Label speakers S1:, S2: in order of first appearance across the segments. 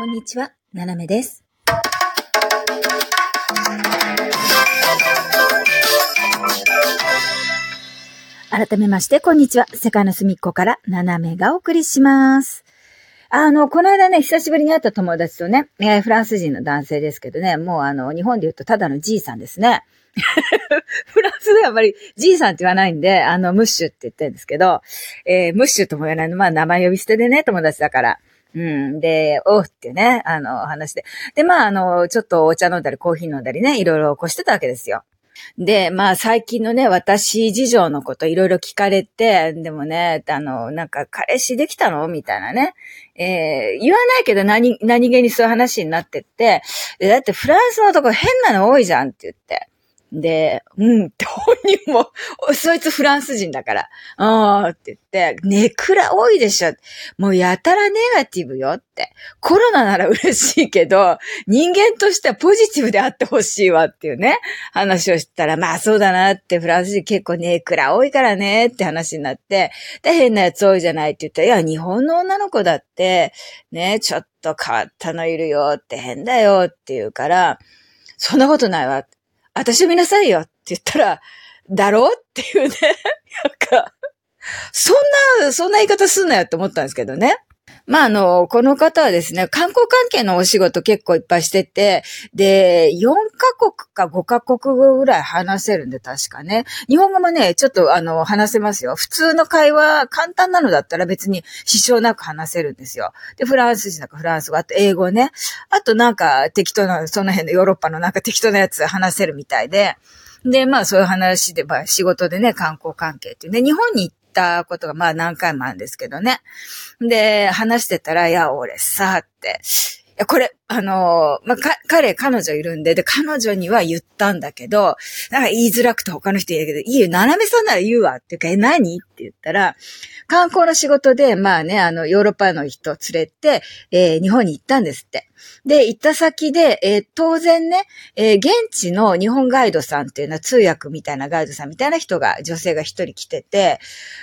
S1: こんにちは、ななめです。改めまして、こんにちは。世界の隅っこから、ななめがお送りします。あの、この間ね、久しぶりに会った友達とね、えーフランス人の男性ですけどね、もうあの、日本で言うとただのじいさんですね。フランスではあまりじいさんって言わないんで、あの、ムッシュって言ってるんですけど、えームッシュとも言わないの、まあ、名前呼び捨てでね、友達だから。うん。で、おうってね、あの、話で。で、まあ、あの、ちょっとお茶飲んだり、コーヒー飲んだりね、いろいろ起こしてたわけですよ。で、まあ最近のね、私事情のこといろいろ聞かれて、でもね、あの、なんか彼氏できたのみたいなね。えー言わないけど何、何気にそういう話になってって、だってフランスのとこ変なの多いじゃんって言って。で、うんって本人も、そいつフランス人だから、あーって言って、ネクラ多いでしょ。もうやたらネガティブよって。コロナなら嬉しいけど、人間としてはポジティブであってほしいわっていうね。話をしたら、まあそうだなって、フランス人結構ネクラ多いからねって話になって、で、変なやつ多いじゃないって言ったら、いや、日本の女の子だって、ね、ちょっと変わったのいるよって変だよって言うから、そんなことないわ。私を見なさいよって言ったら、だろうっていうね。なんか、そんな、そんな言い方すんなよって思ったんですけどね。まあ、あの、この方はですね、観光関係のお仕事結構いっぱいしてて、で、4カ国か5カ国語ぐらい話せるんで、確かね。日本語もね、ちょっとあの、話せますよ。普通の会話、簡単なのだったら別に支障なく話せるんですよ。で、フランス人だかフランス語、あと英語ね。あとなんか適当な、その辺のヨーロッパのなんか適当なやつ話せるみたいで。で、まあそういう話で、まあ仕事でね、観光関係っていうね、日本に行っったことがまあ何回もあるんですけどね。で、話してたら、いや、俺さ、って。や、これ、あのーまあ、か、彼、彼女いるんで、で、彼女には言ったんだけど、なんか言いづらくて他の人言うけど、いいよ、斜めさんなら言うわ。っていうか、え、何って言ったら、観光の仕事で、まあね、あの、ヨーロッパの人連れて、えー日本に行ったんですって。で、行った先で、えー当然ね、えー現地の日本ガイドさんっていうのは通訳みたいなガイドさんみたいな人が、女性が一人来てて、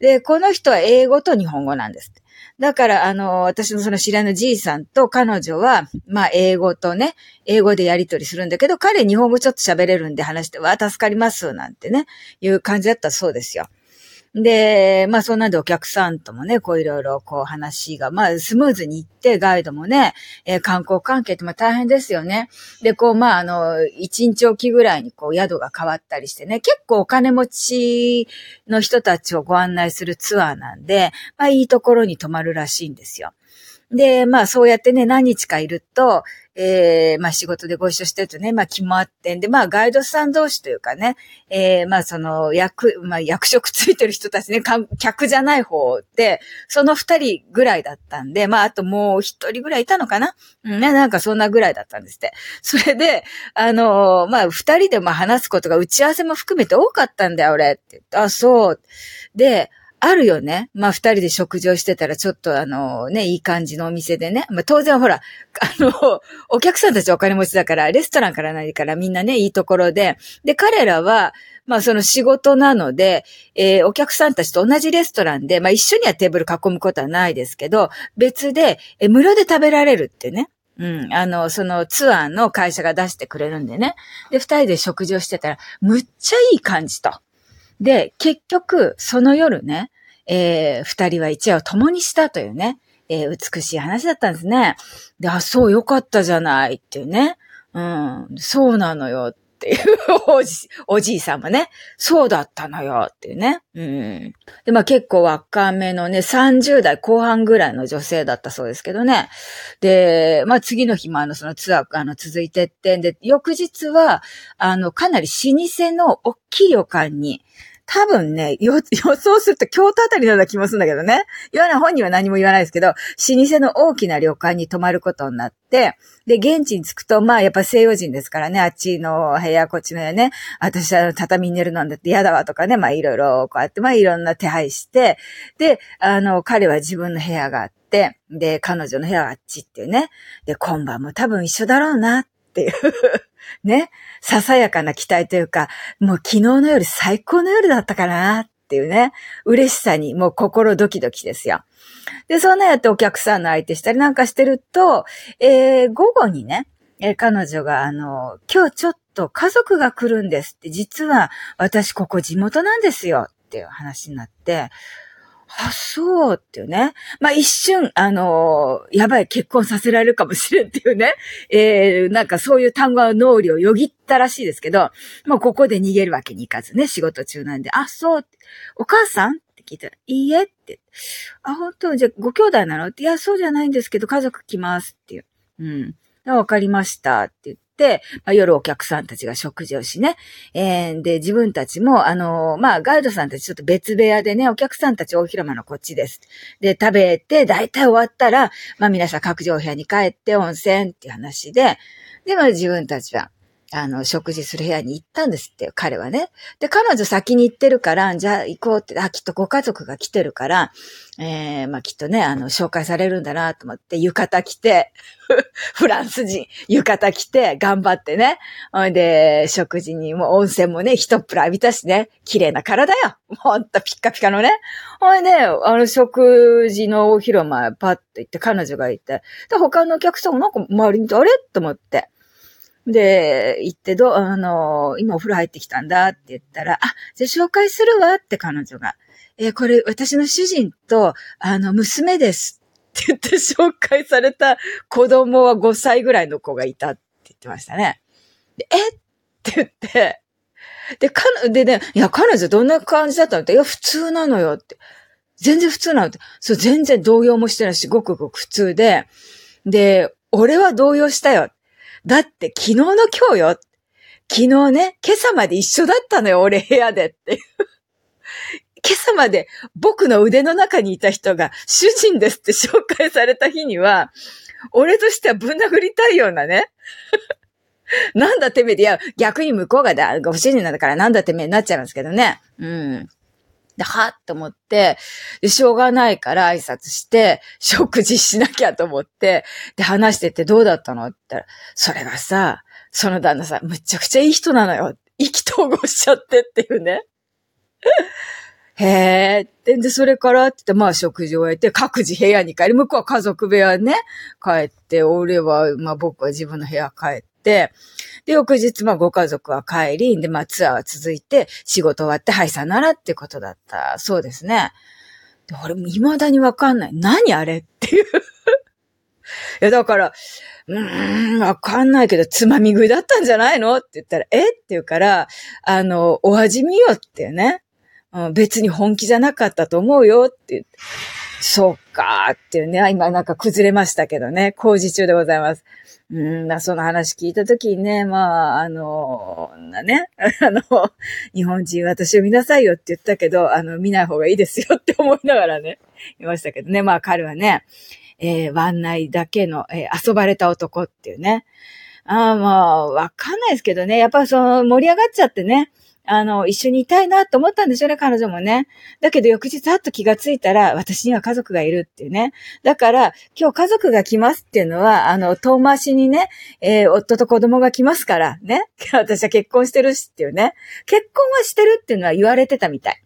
S1: で、この人は英語と日本語なんですって。だから、あの、私のその知らぬじいさんと彼女は、まあ、英語とね、英語でやりとりするんだけど、彼日本語ちょっと喋れるんで話して、わ、助かります、なんてね、いう感じだったそうですよ。で、まあそんなんでお客さんともね、こういろいろこう話が、まあスムーズに行って、ガイドもね、えー観光関係ってまあ大変ですよね。で、こうまああの、一日おきぐらいにこう宿が変わったりしてね、結構お金持ちの人たちをご案内するツアーなんで、まあいいところに泊まるらしいんですよ。で、まあそうやってね、何日かいると、えーまあ仕事でご一緒してるとね、まあ決まってんで、まあガイドさん同士というかね、えーまあその役、まあ役職ついてる人たちね、客じゃない方で、その二人ぐらいだったんで、まああともう一人ぐらいいたのかな？うん、ね、なんかそんなぐらいだったんですって。それで、あのーまあ二人でまあ話すことが打ち合わせも含めて多かったんだよ、俺って。あ、そう。で、あるよね。まあ、二人で食事をしてたら、ちょっとあの、ね、いい感じのお店でね。まあ、当然ほら、あの、お客さんたちお金持ちだから、レストランからないからみんなね、いいところで。で、彼らは、まあ、その仕事なので、えーお客さんたちと同じレストランで、まあ、一緒にはテーブル囲むことはないですけど、別で、えー無料で食べられるってね。うん。あの、そのツアーの会社が出してくれるんでね。で、二人で食事をしてたら、むっちゃいい感じと。で、結局、その夜ね、えー二人は一夜を共にしたというね、えー美しい話だったんですね。で、あ、そう、よかったじゃないっていうね。うん、そうなのよっていうおじ、おじいさんもね、そうだったのよっていうね。うん。で、まあ結構若めのね、30代後半ぐらいの女性だったそうですけどね。で、まあ次の日もあの、そのツアー、あの、続いてってんで、翌日は、あの、かなり老舗の大きい旅館に、多分ね、予想すると京都あたりのような気もするんだけどね。言わない、本人は何も言わないですけど、老舗の大きな旅館に泊まることになって、で、現地に着くと、まあ、やっぱ西洋人ですからね、あっちの部屋、こっちの部屋ね、私は畳に寝るのだって嫌だわとかね、まあ、いろいろ、こうやって、まあ、いろんな手配して、で、あの、彼は自分の部屋があって、で、彼女の部屋があっちっていうね。で、今晩も多分一緒だろうなっっていう、ね、ささやかな期待というか、もう昨日の夜最高の夜だったかなっていうね、嬉しさにもう心ドキドキですよ。で、そんなやってお客さんの相手したりなんかしてると、えー、午後にね、えー、彼女があの、今日ちょっと家族が来るんですって、実は私ここ地元なんですよっていう話になって、あ、そうっていうね。まあ一瞬、あのー、やばい、結婚させられるかもしれんっていうね。えー、なんかそういう単語の脳裏をよぎったらしいですけど、もうここで逃げるわけにいかずね、仕事中なんで、あ、そう、お母さんって聞いたら、いいえって。あ、本当？じゃご兄弟なの？って、いや、そうじゃないんですけど、家族来ますっていう。うん。わかりましたって言って、、まあ、夜お客さんたちが食事をしね。えー、で、自分たちも、あのー、まあ、ガイドさんたちちょっと別部屋でね、お客さんたち大広間のこっちです。で、食べて、大体終わったら、まあ、皆さん各自お部屋に帰って温泉っていう話で、で、まあ、自分たちは、あの、食事する部屋に行ったんですって、彼はね。で、彼女先に行ってるから、じゃあ行こうって、あ、きっとご家族が来てるから、えー、まあきっとね、あの、紹介されるんだなと思って、浴衣着て、フランス人、浴衣着て、頑張ってね。ほんで、食事にも温泉もね、一っぷら浴びたしね、綺麗な体よ。ほんとピッカピカのね。ほいで、あの、食事のお広間、パッと行って彼女がいて、で、他のお客さんもなんか周りにあれ？と思って。で、行ってど、あの、今お風呂入ってきたんだ？って言ったら、あ、じゃあ紹介するわ？って彼女が。えー、これ私の主人と、あの、娘ですって言って紹介された子供は5歳ぐらいの子がいたって言ってましたね。でえ？って言って、で、か、でね、いや、彼女どんな感じだったの？って、いや、普通なのよって。全然普通なのって。そう、全然動揺もしてないし、ごくごく普通で。で、俺は動揺したよ。だって昨日の今日よ。昨日ね、今朝まで一緒だったのよ、俺部屋でっていう。今朝まで僕の腕の中にいた人が主人ですって紹介された日には、俺としてはぶん殴りたいようなね。なんだてめえで、いや、逆に向こうがだ、ご主人なんだからなんだてめえになっちゃいますけどね。うん。で、はっと思って、で、しょうがないから挨拶して、食事しなきゃと思って、で、話しててどうだったのって言ったら、それがさ、その旦那さん、むちゃくちゃいい人なのよ。意気投合しちゃってっていうね。へえ、で、でそれからって言って、まあ食事を終えて、各自部屋に帰り、向こうは家族部屋ね、帰って、俺は、まあ僕は自分の部屋帰って、で、翌日、まあ、ご家族は帰り、で、まあ、ツアーは続いて、仕事終わって、はい、さならってことだった。そうですね。で、俺も、未だにわかんない。何あれっていう いや、だから、うーん、わかんないけど、つまみ食いだったんじゃないの？って言ったら、え？って言うから、あの、お味見よってね。うん、別に本気じゃなかったと思うよって言って。そっかーっていうね、今なんか崩れましたけどね、工事中でございます。うん、その話聞いたときにね、まあ、あの、なね、あの、日本人私を見なさいよって言ったけど、あの、見ない方がいいですよって思いながらね、いましたけどね、まあ彼はね、えー、湾内だけの、えー、遊ばれた男っていうね。ああ、まあ、わかんないですけどね、やっぱその盛り上がっちゃってね、あの、一緒にいたいなと思ったんでしょうね、彼女もね。だけど翌日あっと気がついたら、私には家族がいるっていうね。だから、今日家族が来ますっていうのは、あの、遠回しにね、えー、夫と子供が来ますから、ね。私は結婚してるしっていうね。結婚はしてるっていうのは言われてたみたい。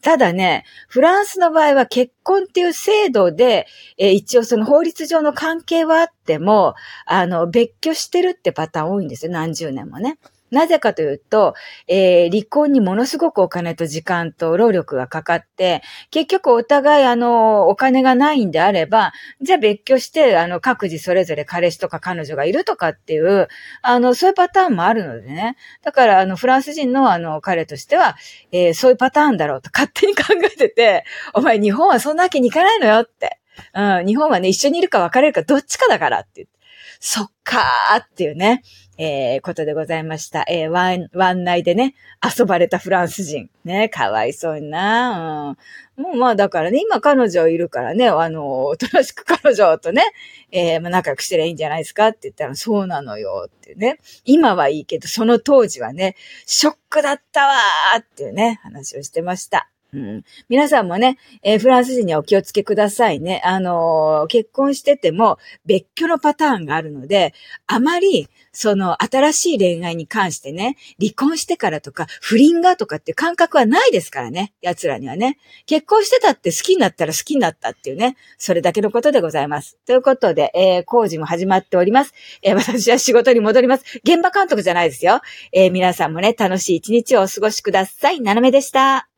S1: ただね、フランスの場合は結婚っていう制度で、えー、一応その法律上の関係はあっても、あの、別居してるってパターン多いんですよ。何十年もね。なぜかというと、えー、離婚にものすごくお金と時間と労力がかかって、結局お互いあの、お金がないんであれば、じゃあ別居して、あの、各自それぞれ彼氏とか彼女がいるとかっていう、あの、そういうパターンもあるのでね。だから、あの、フランス人のあの、彼としては、えー、そういうパターンだろうと勝手に考えてて、お前日本はそんなわけにいかないのよって。うん、日本はね、一緒にいるか別れるかどっちかだからって言って。そっかーっていうね。えー、ことでございました。えー、ワン、湾内でね、遊ばれたフランス人。ね、かわいそうにな、うん。もうまあだからね、今彼女いるからね、あの、おとなしく彼女とね、えー、ま仲良くしてりゃいいんじゃないですかって言ったら、そうなのよってね。今はいいけど、その当時はね、ショックだったわーっていうね、話をしてました。うん、皆さんもね、えー、フランス人にはお気をつけくださいね。あのー、結婚してても別居のパターンがあるので、あまり、その新しい恋愛に関してね、離婚してからとか、不倫がとかって感覚はないですからね。奴らにはね。結婚してたって好きになったら好きになったっていうね。それだけのことでございます。ということで、えー、工事も始まっております。えー、私は仕事に戻ります。現場監督じゃないですよ。えー、皆さんもね、楽しい一日をお過ごしください。ななめでした。